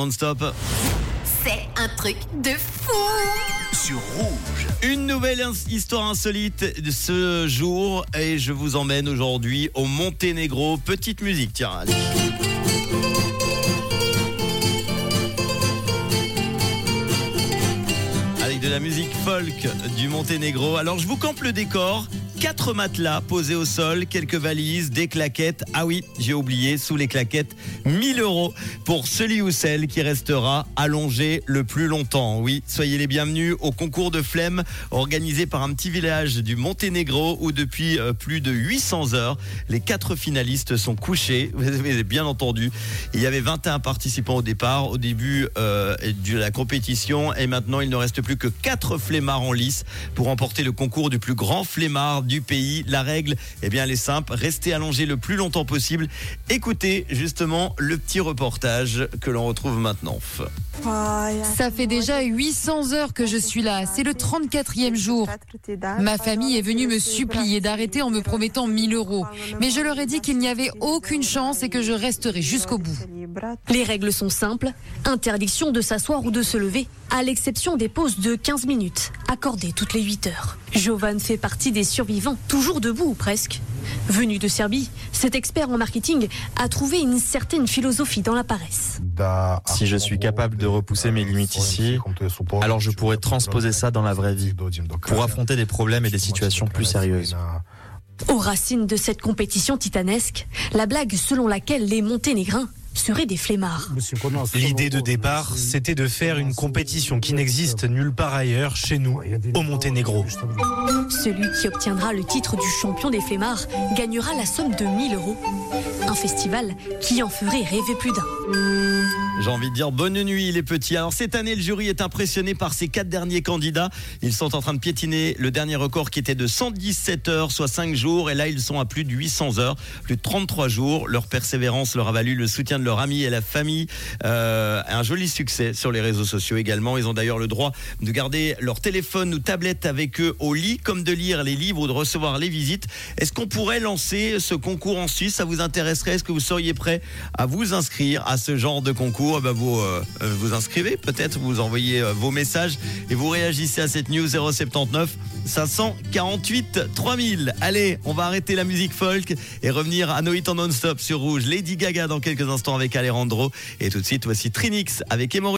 Non-stop. C'est un truc de fou sur rouge. Une nouvelle histoire insolite de ce jour et je vous emmène aujourd'hui au Monténégro. Petite musique, tiens. allez. Avec de la musique folk du Monténégro. Alors je vous campe le décor. Quatre matelas posés au sol, quelques valises, des claquettes. Ah oui, j'ai oublié, sous les claquettes, 1000 euros pour celui ou celle qui restera allongé le plus longtemps. Oui, soyez les bienvenus au concours de flemme organisé par un petit village du Monténégro où depuis euh, plus de 800 heures, les quatre finalistes sont couchés. Vous avez bien entendu. Il y avait 21 participants au départ, au début euh, de la compétition et maintenant il ne reste plus que quatre flemmards en lice pour remporter le concours du plus grand flemmard du pays. La règle, eh bien, elle est simple. Restez allongé le plus longtemps possible. Écoutez justement le petit reportage que l'on retrouve maintenant. Ça fait déjà 800 heures que je suis là. C'est le 34e jour. Ma famille est venue me supplier d'arrêter en me promettant 1000 euros. Mais je leur ai dit qu'il n'y avait aucune chance et que je resterai jusqu'au bout. Les règles sont simples. Interdiction de s'asseoir ou de se lever, à l'exception des pauses de 15 minutes, accordées toutes les 8 heures. Jovan fait partie des survivants, toujours debout ou presque. Venu de Serbie, cet expert en marketing a trouvé une certaine philosophie dans la paresse. Si je suis capable de repousser mes limites ici, alors je pourrais transposer ça dans la vraie vie, pour affronter des problèmes et des situations plus sérieuses. Aux racines de cette compétition titanesque, la blague selon laquelle les Monténégrins seraient des flemmards. L'idée de départ, c'était de faire une compétition qui n'existe nulle part ailleurs chez nous, au Monténégro. Celui qui obtiendra le titre du champion des flemmards gagnera la somme de 1000 euros. Un festival qui en ferait rêver plus d'un. J'ai envie de dire bonne nuit les petits. Alors cette année, le jury est impressionné par ces quatre derniers candidats. Ils sont en train de piétiner le dernier record qui était de 117 heures, soit 5 jours. Et là, ils sont à plus de 800 heures, plus de 33 jours. Leur persévérance leur a valu le soutien de leurs amis et la famille. Euh, un joli succès sur les réseaux sociaux également. Ils ont d'ailleurs le droit de garder leur téléphone ou tablette avec eux au lit, comme de lire les livres ou de recevoir les visites. Est-ce qu'on pourrait lancer ce concours en Suisse? Ça vous intéresserait? Est-ce que vous seriez prêt à vous inscrire à ce genre de concours? Eh ben, vous euh, euh, vous inscrivez peut-être, vous envoyez euh, vos messages et vous réagissez à cette news 079 548 3000. Allez, on va arrêter la musique folk et revenir à Noït en non-stop sur Rouge. Lady Gaga dans quelques instants avec Alejandro. Et tout de suite, voici Trinix avec Emory.